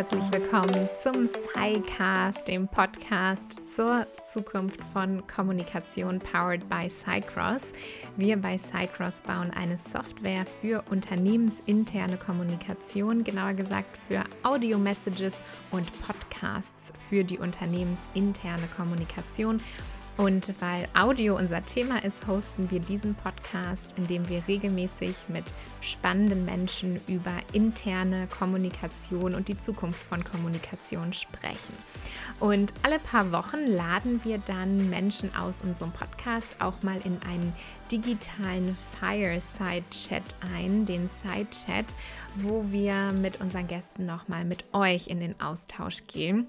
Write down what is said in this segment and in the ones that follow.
herzlich willkommen zum SciCast, dem Podcast zur Zukunft von Kommunikation powered by SciCross. Wir bei SciCross bauen eine Software für unternehmensinterne Kommunikation, genauer gesagt für Audio-Messages und Podcasts für die unternehmensinterne Kommunikation. Und weil Audio unser Thema ist, hosten wir diesen Podcast, in dem wir regelmäßig mit spannenden Menschen über interne Kommunikation und die Zukunft von Kommunikation sprechen. Und alle paar Wochen laden wir dann Menschen aus unserem Podcast auch mal in einen digitalen Fireside-Chat ein, den Side-Chat, wo wir mit unseren Gästen nochmal mit euch in den Austausch gehen.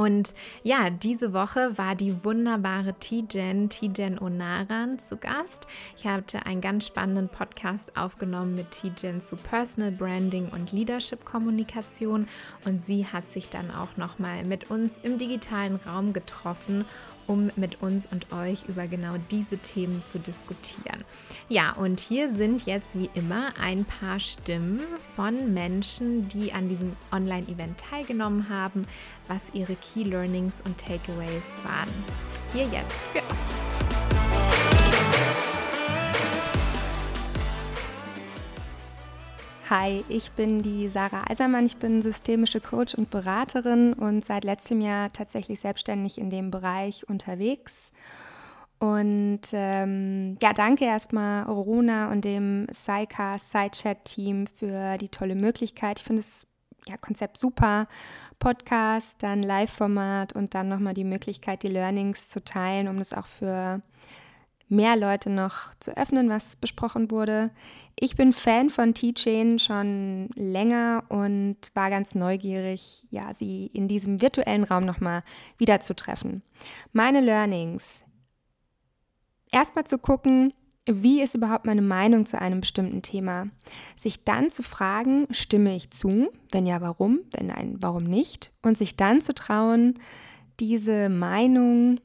Und ja, diese Woche war die wunderbare Tijen, Tijen Onaran zu Gast. Ich hatte einen ganz spannenden Podcast aufgenommen mit Tijen zu Personal Branding und Leadership Kommunikation und sie hat sich dann auch nochmal mit uns im digitalen Raum getroffen um mit uns und euch über genau diese Themen zu diskutieren. Ja, und hier sind jetzt wie immer ein paar Stimmen von Menschen, die an diesem Online-Event teilgenommen haben, was ihre Key Learnings und Takeaways waren. Hier jetzt für euch. Hi, ich bin die Sarah Eisermann. Ich bin systemische Coach und Beraterin und seit letztem Jahr tatsächlich selbstständig in dem Bereich unterwegs. Und ähm, ja, danke erstmal Rona und dem Saika Sidechat-Team für die tolle Möglichkeit. Ich finde das ja, Konzept super. Podcast, dann Live-Format und dann nochmal die Möglichkeit, die Learnings zu teilen, um das auch für mehr Leute noch zu öffnen, was besprochen wurde. Ich bin Fan von T-Chain schon länger und war ganz neugierig, ja, sie in diesem virtuellen Raum nochmal wiederzutreffen. Meine Learnings. Erstmal zu gucken, wie ist überhaupt meine Meinung zu einem bestimmten Thema? Sich dann zu fragen, stimme ich zu? Wenn ja, warum? Wenn nein, warum nicht? Und sich dann zu trauen, diese Meinung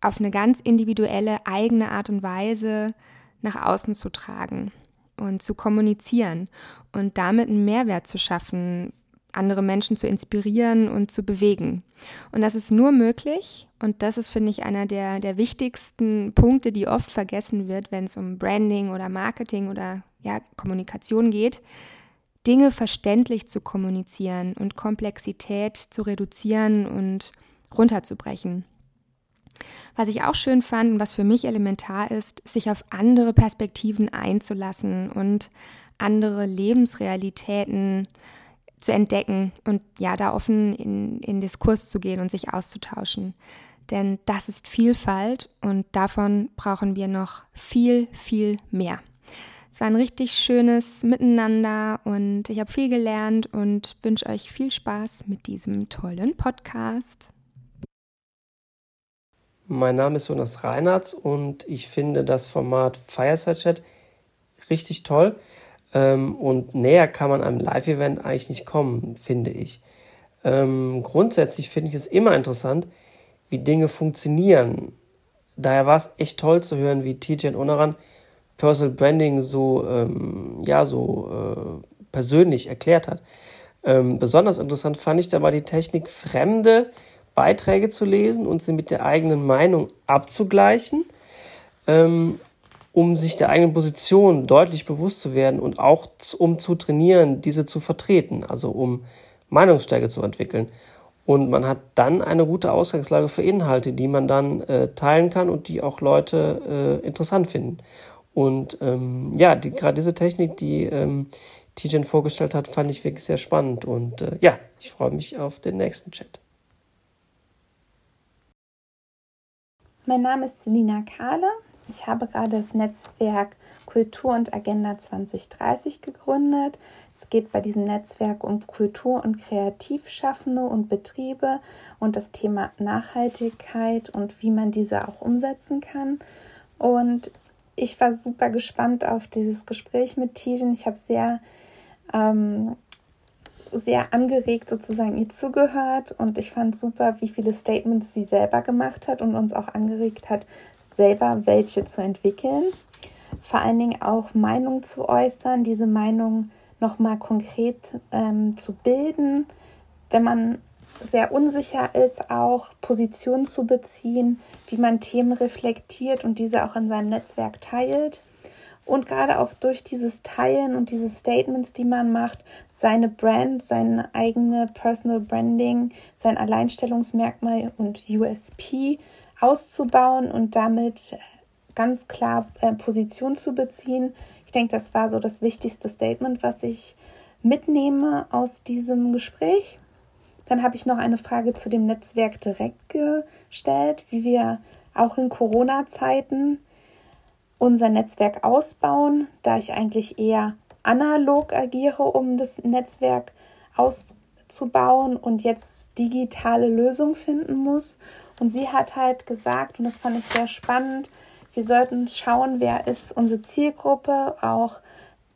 auf eine ganz individuelle, eigene Art und Weise nach außen zu tragen und zu kommunizieren und damit einen Mehrwert zu schaffen, andere Menschen zu inspirieren und zu bewegen. Und das ist nur möglich, und das ist, finde ich, einer der, der wichtigsten Punkte, die oft vergessen wird, wenn es um Branding oder Marketing oder ja, Kommunikation geht, Dinge verständlich zu kommunizieren und Komplexität zu reduzieren und runterzubrechen. Was ich auch schön fand und was für mich elementar ist, sich auf andere Perspektiven einzulassen und andere Lebensrealitäten zu entdecken und ja, da offen in, in Diskurs zu gehen und sich auszutauschen. Denn das ist Vielfalt und davon brauchen wir noch viel, viel mehr. Es war ein richtig schönes Miteinander und ich habe viel gelernt und wünsche euch viel Spaß mit diesem tollen Podcast. Mein Name ist Jonas Reinhardt und ich finde das Format Fireside Chat richtig toll. Ähm, und näher kann man einem Live-Event eigentlich nicht kommen, finde ich. Ähm, grundsätzlich finde ich es immer interessant, wie Dinge funktionieren. Daher war es echt toll zu hören, wie TJ Onaran Personal Branding so, ähm, ja, so äh, persönlich erklärt hat. Besonders interessant fand ich dabei die Technik, fremde Beiträge zu lesen und sie mit der eigenen Meinung abzugleichen, ähm, um sich der eigenen Position deutlich bewusst zu werden und auch um zu trainieren, diese zu vertreten, also um Meinungsstärke zu entwickeln. Und man hat dann eine gute Ausgangslage für Inhalte, die man dann äh, teilen kann und die auch Leute äh, interessant finden. Und ähm, ja, die, gerade diese Technik, die ähm, Tijen vorgestellt hat, fand ich wirklich sehr spannend. Und äh, ja, ich freue mich auf den nächsten Chat. Mein Name ist Selina Kahle. Ich habe gerade das Netzwerk Kultur und Agenda 2030 gegründet. Es geht bei diesem Netzwerk um Kultur- und Kreativschaffende und Betriebe und das Thema Nachhaltigkeit und wie man diese auch umsetzen kann. Und ich war super gespannt auf dieses Gespräch mit Tijen. Ich habe sehr ähm, sehr angeregt sozusagen ihr zugehört und ich fand super, wie viele Statements sie selber gemacht hat und uns auch angeregt hat, selber welche zu entwickeln. Vor allen Dingen auch Meinung zu äußern, diese Meinung nochmal konkret ähm, zu bilden, wenn man sehr unsicher ist, auch Positionen zu beziehen, wie man Themen reflektiert und diese auch in seinem Netzwerk teilt. Und gerade auch durch dieses Teilen und diese Statements, die man macht, seine Brand, seine eigene Personal Branding, sein Alleinstellungsmerkmal und USP auszubauen und damit ganz klar äh, Position zu beziehen. Ich denke, das war so das wichtigste Statement, was ich mitnehme aus diesem Gespräch. Dann habe ich noch eine Frage zu dem Netzwerk direkt gestellt, wie wir auch in Corona-Zeiten unser Netzwerk ausbauen, da ich eigentlich eher analog agiere, um das Netzwerk auszubauen und jetzt digitale Lösungen finden muss. Und sie hat halt gesagt, und das fand ich sehr spannend, wir sollten schauen, wer ist unsere Zielgruppe, auch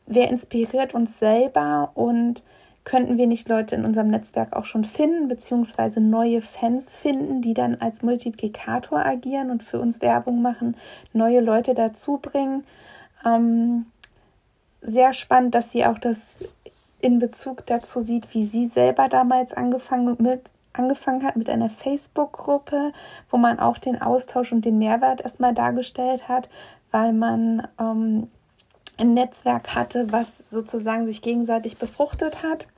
wer inspiriert uns selber und könnten wir nicht Leute in unserem Netzwerk auch schon finden, beziehungsweise neue Fans finden, die dann als Multiplikator agieren und für uns Werbung machen, neue Leute dazu bringen. Ähm, sehr spannend, dass sie auch das in Bezug dazu sieht, wie sie selber damals angefangen, mit, angefangen hat mit einer Facebook-Gruppe, wo man auch den Austausch und den Mehrwert erstmal dargestellt hat, weil man ähm, ein Netzwerk hatte, was sozusagen sich gegenseitig befruchtet hat.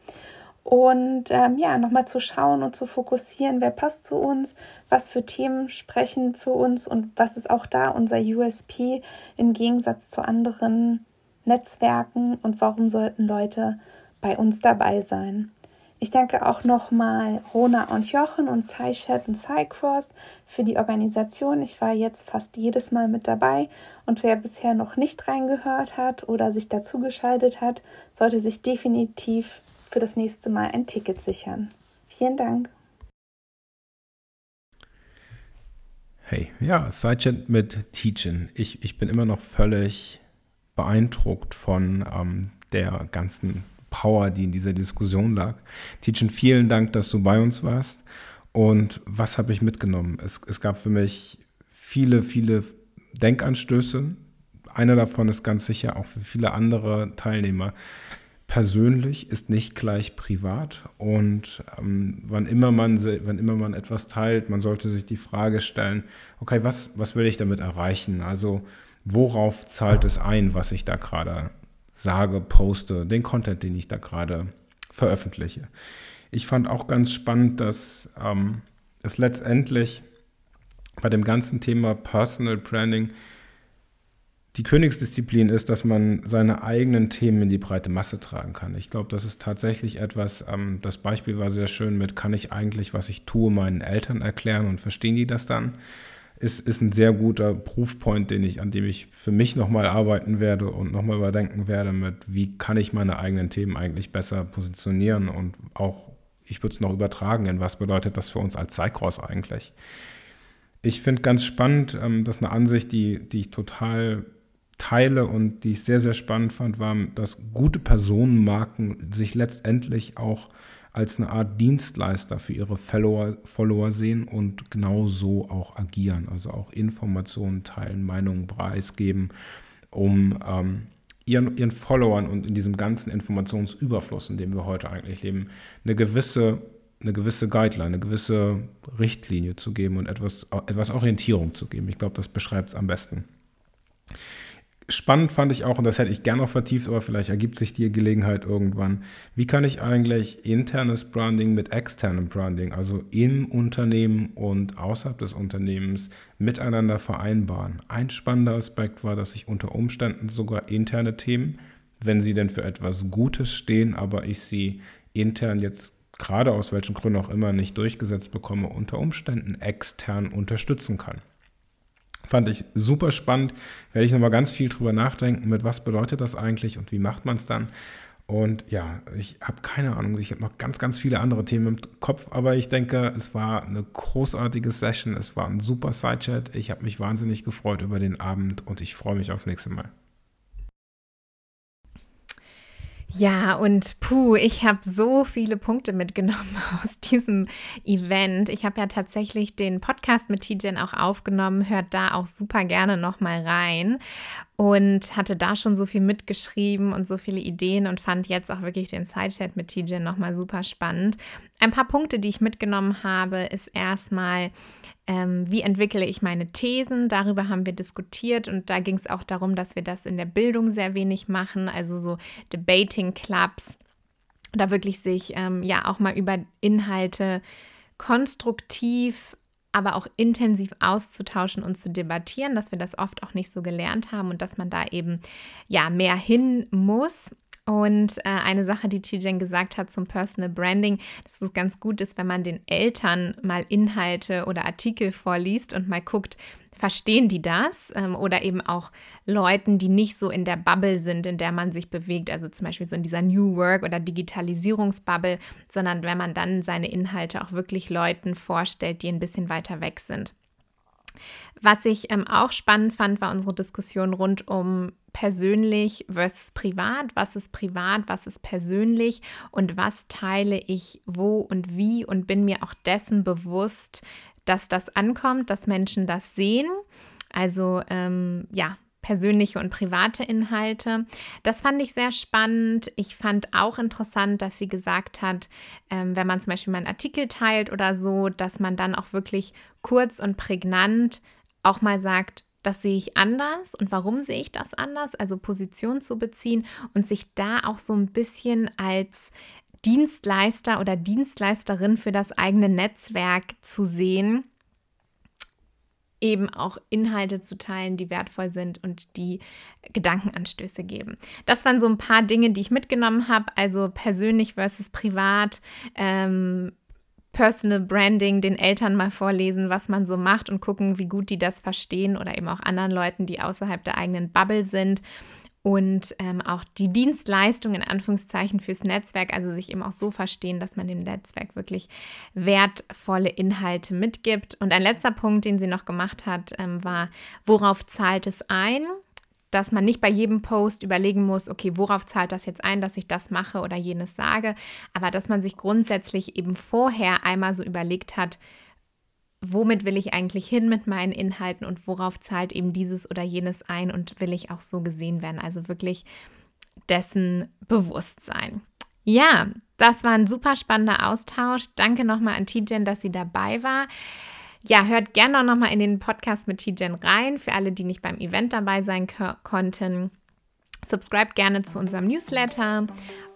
Und ähm, ja, nochmal zu schauen und zu fokussieren, wer passt zu uns, was für Themen sprechen für uns und was ist auch da unser USP im Gegensatz zu anderen Netzwerken und warum sollten Leute bei uns dabei sein. Ich danke auch nochmal Rona und Jochen und SciChat und SciCross für die Organisation. Ich war jetzt fast jedes Mal mit dabei und wer bisher noch nicht reingehört hat oder sich dazugeschaltet hat, sollte sich definitiv für das nächste Mal ein Ticket sichern. Vielen Dank. Hey, ja, SciChat mit Teaching. Ich, ich bin immer noch völlig beeindruckt von ähm, der ganzen Power, die in dieser Diskussion lag. Tietjen, vielen Dank, dass du bei uns warst. Und was habe ich mitgenommen? Es, es gab für mich viele, viele Denkanstöße. Einer davon ist ganz sicher auch für viele andere Teilnehmer. Persönlich ist nicht gleich privat und ähm, wann, immer man, wann immer man etwas teilt, man sollte sich die Frage stellen, okay, was, was will ich damit erreichen? Also worauf zahlt es ein, was ich da gerade sage, poste, den Content, den ich da gerade veröffentliche. Ich fand auch ganz spannend, dass ähm, es letztendlich bei dem ganzen Thema Personal Branding die Königsdisziplin ist, dass man seine eigenen Themen in die breite Masse tragen kann. Ich glaube, das ist tatsächlich etwas, ähm, das Beispiel war sehr schön mit, kann ich eigentlich, was ich tue, meinen Eltern erklären und verstehen die das dann? Ist, ist ein sehr guter Proofpoint, den ich, an dem ich für mich nochmal arbeiten werde und nochmal überdenken werde mit, wie kann ich meine eigenen Themen eigentlich besser positionieren und auch, ich würde es noch übertragen, in was bedeutet das für uns als Cycross eigentlich. Ich finde ganz spannend, ähm, dass eine Ansicht, die, die ich total teile und die ich sehr, sehr spannend fand, war, dass gute Personenmarken sich letztendlich auch als eine Art Dienstleister für ihre Follower, Follower sehen und genau so auch agieren. Also auch Informationen teilen, Meinungen preisgeben, um ähm, ihren, ihren Followern und in diesem ganzen Informationsüberfluss, in dem wir heute eigentlich leben, eine gewisse, eine gewisse Guideline, eine gewisse Richtlinie zu geben und etwas, etwas Orientierung zu geben. Ich glaube, das beschreibt es am besten. Spannend fand ich auch, und das hätte ich gerne noch vertieft, aber vielleicht ergibt sich die Gelegenheit irgendwann. Wie kann ich eigentlich internes Branding mit externem Branding, also im Unternehmen und außerhalb des Unternehmens, miteinander vereinbaren? Ein spannender Aspekt war, dass ich unter Umständen sogar interne Themen, wenn sie denn für etwas Gutes stehen, aber ich sie intern jetzt gerade aus welchen Gründen auch immer nicht durchgesetzt bekomme, unter Umständen extern unterstützen kann. Fand ich super spannend. Werde ich nochmal ganz viel drüber nachdenken, mit was bedeutet das eigentlich und wie macht man es dann. Und ja, ich habe keine Ahnung, ich habe noch ganz, ganz viele andere Themen im Kopf, aber ich denke, es war eine großartige Session, es war ein super Sidechat. Ich habe mich wahnsinnig gefreut über den Abend und ich freue mich aufs nächste Mal. Ja, und puh, ich habe so viele Punkte mitgenommen aus diesem Event. Ich habe ja tatsächlich den Podcast mit Tijen auch aufgenommen, hört da auch super gerne nochmal rein und hatte da schon so viel mitgeschrieben und so viele Ideen und fand jetzt auch wirklich den Sidechat mit Tijen nochmal super spannend. Ein paar Punkte, die ich mitgenommen habe, ist erstmal, ähm, wie entwickle ich meine Thesen? Darüber haben wir diskutiert und da ging es auch darum, dass wir das in der Bildung sehr wenig machen, also so Debating Clubs, da wirklich sich ähm, ja auch mal über Inhalte konstruktiv aber auch intensiv auszutauschen und zu debattieren, dass wir das oft auch nicht so gelernt haben und dass man da eben ja mehr hin muss. Und äh, eine Sache, die Tijen gesagt hat zum Personal Branding, dass es ganz gut ist, wenn man den Eltern mal Inhalte oder Artikel vorliest und mal guckt, verstehen die das? Ähm, oder eben auch Leuten, die nicht so in der Bubble sind, in der man sich bewegt, also zum Beispiel so in dieser New Work oder Digitalisierungsbubble, sondern wenn man dann seine Inhalte auch wirklich Leuten vorstellt, die ein bisschen weiter weg sind. Was ich ähm, auch spannend fand, war unsere Diskussion rund um persönlich versus privat. Was ist privat, was ist persönlich und was teile ich wo und wie und bin mir auch dessen bewusst, dass das ankommt, dass Menschen das sehen. Also ähm, ja, persönliche und private Inhalte. Das fand ich sehr spannend. Ich fand auch interessant, dass sie gesagt hat, ähm, wenn man zum Beispiel mal einen Artikel teilt oder so, dass man dann auch wirklich kurz und prägnant auch mal sagt, das sehe ich anders und warum sehe ich das anders, also Position zu beziehen und sich da auch so ein bisschen als Dienstleister oder Dienstleisterin für das eigene Netzwerk zu sehen eben auch Inhalte zu teilen, die wertvoll sind und die Gedankenanstöße geben. Das waren so ein paar Dinge, die ich mitgenommen habe, also persönlich versus privat. Ähm, Personal Branding den Eltern mal vorlesen, was man so macht und gucken, wie gut die das verstehen oder eben auch anderen Leuten, die außerhalb der eigenen Bubble sind und ähm, auch die Dienstleistung in Anführungszeichen fürs Netzwerk, also sich eben auch so verstehen, dass man dem Netzwerk wirklich wertvolle Inhalte mitgibt. Und ein letzter Punkt, den sie noch gemacht hat, ähm, war, worauf zahlt es ein? Dass man nicht bei jedem Post überlegen muss, okay, worauf zahlt das jetzt ein, dass ich das mache oder jenes sage, aber dass man sich grundsätzlich eben vorher einmal so überlegt hat, womit will ich eigentlich hin mit meinen Inhalten und worauf zahlt eben dieses oder jenes ein und will ich auch so gesehen werden. Also wirklich dessen Bewusstsein. Ja, das war ein super spannender Austausch. Danke nochmal an Tijen, dass sie dabei war. Ja, hört gerne auch nochmal in den Podcast mit Tijen rein, für alle, die nicht beim Event dabei sein konnten. Subscribe gerne zu unserem Newsletter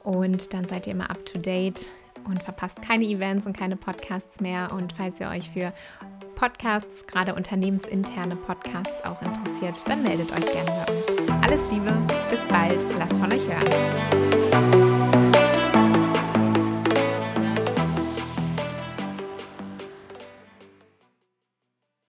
und dann seid ihr immer up to date und verpasst keine Events und keine Podcasts mehr. Und falls ihr euch für Podcasts, gerade unternehmensinterne Podcasts auch interessiert, dann meldet euch gerne bei uns. Alles Liebe, bis bald, lasst von euch hören.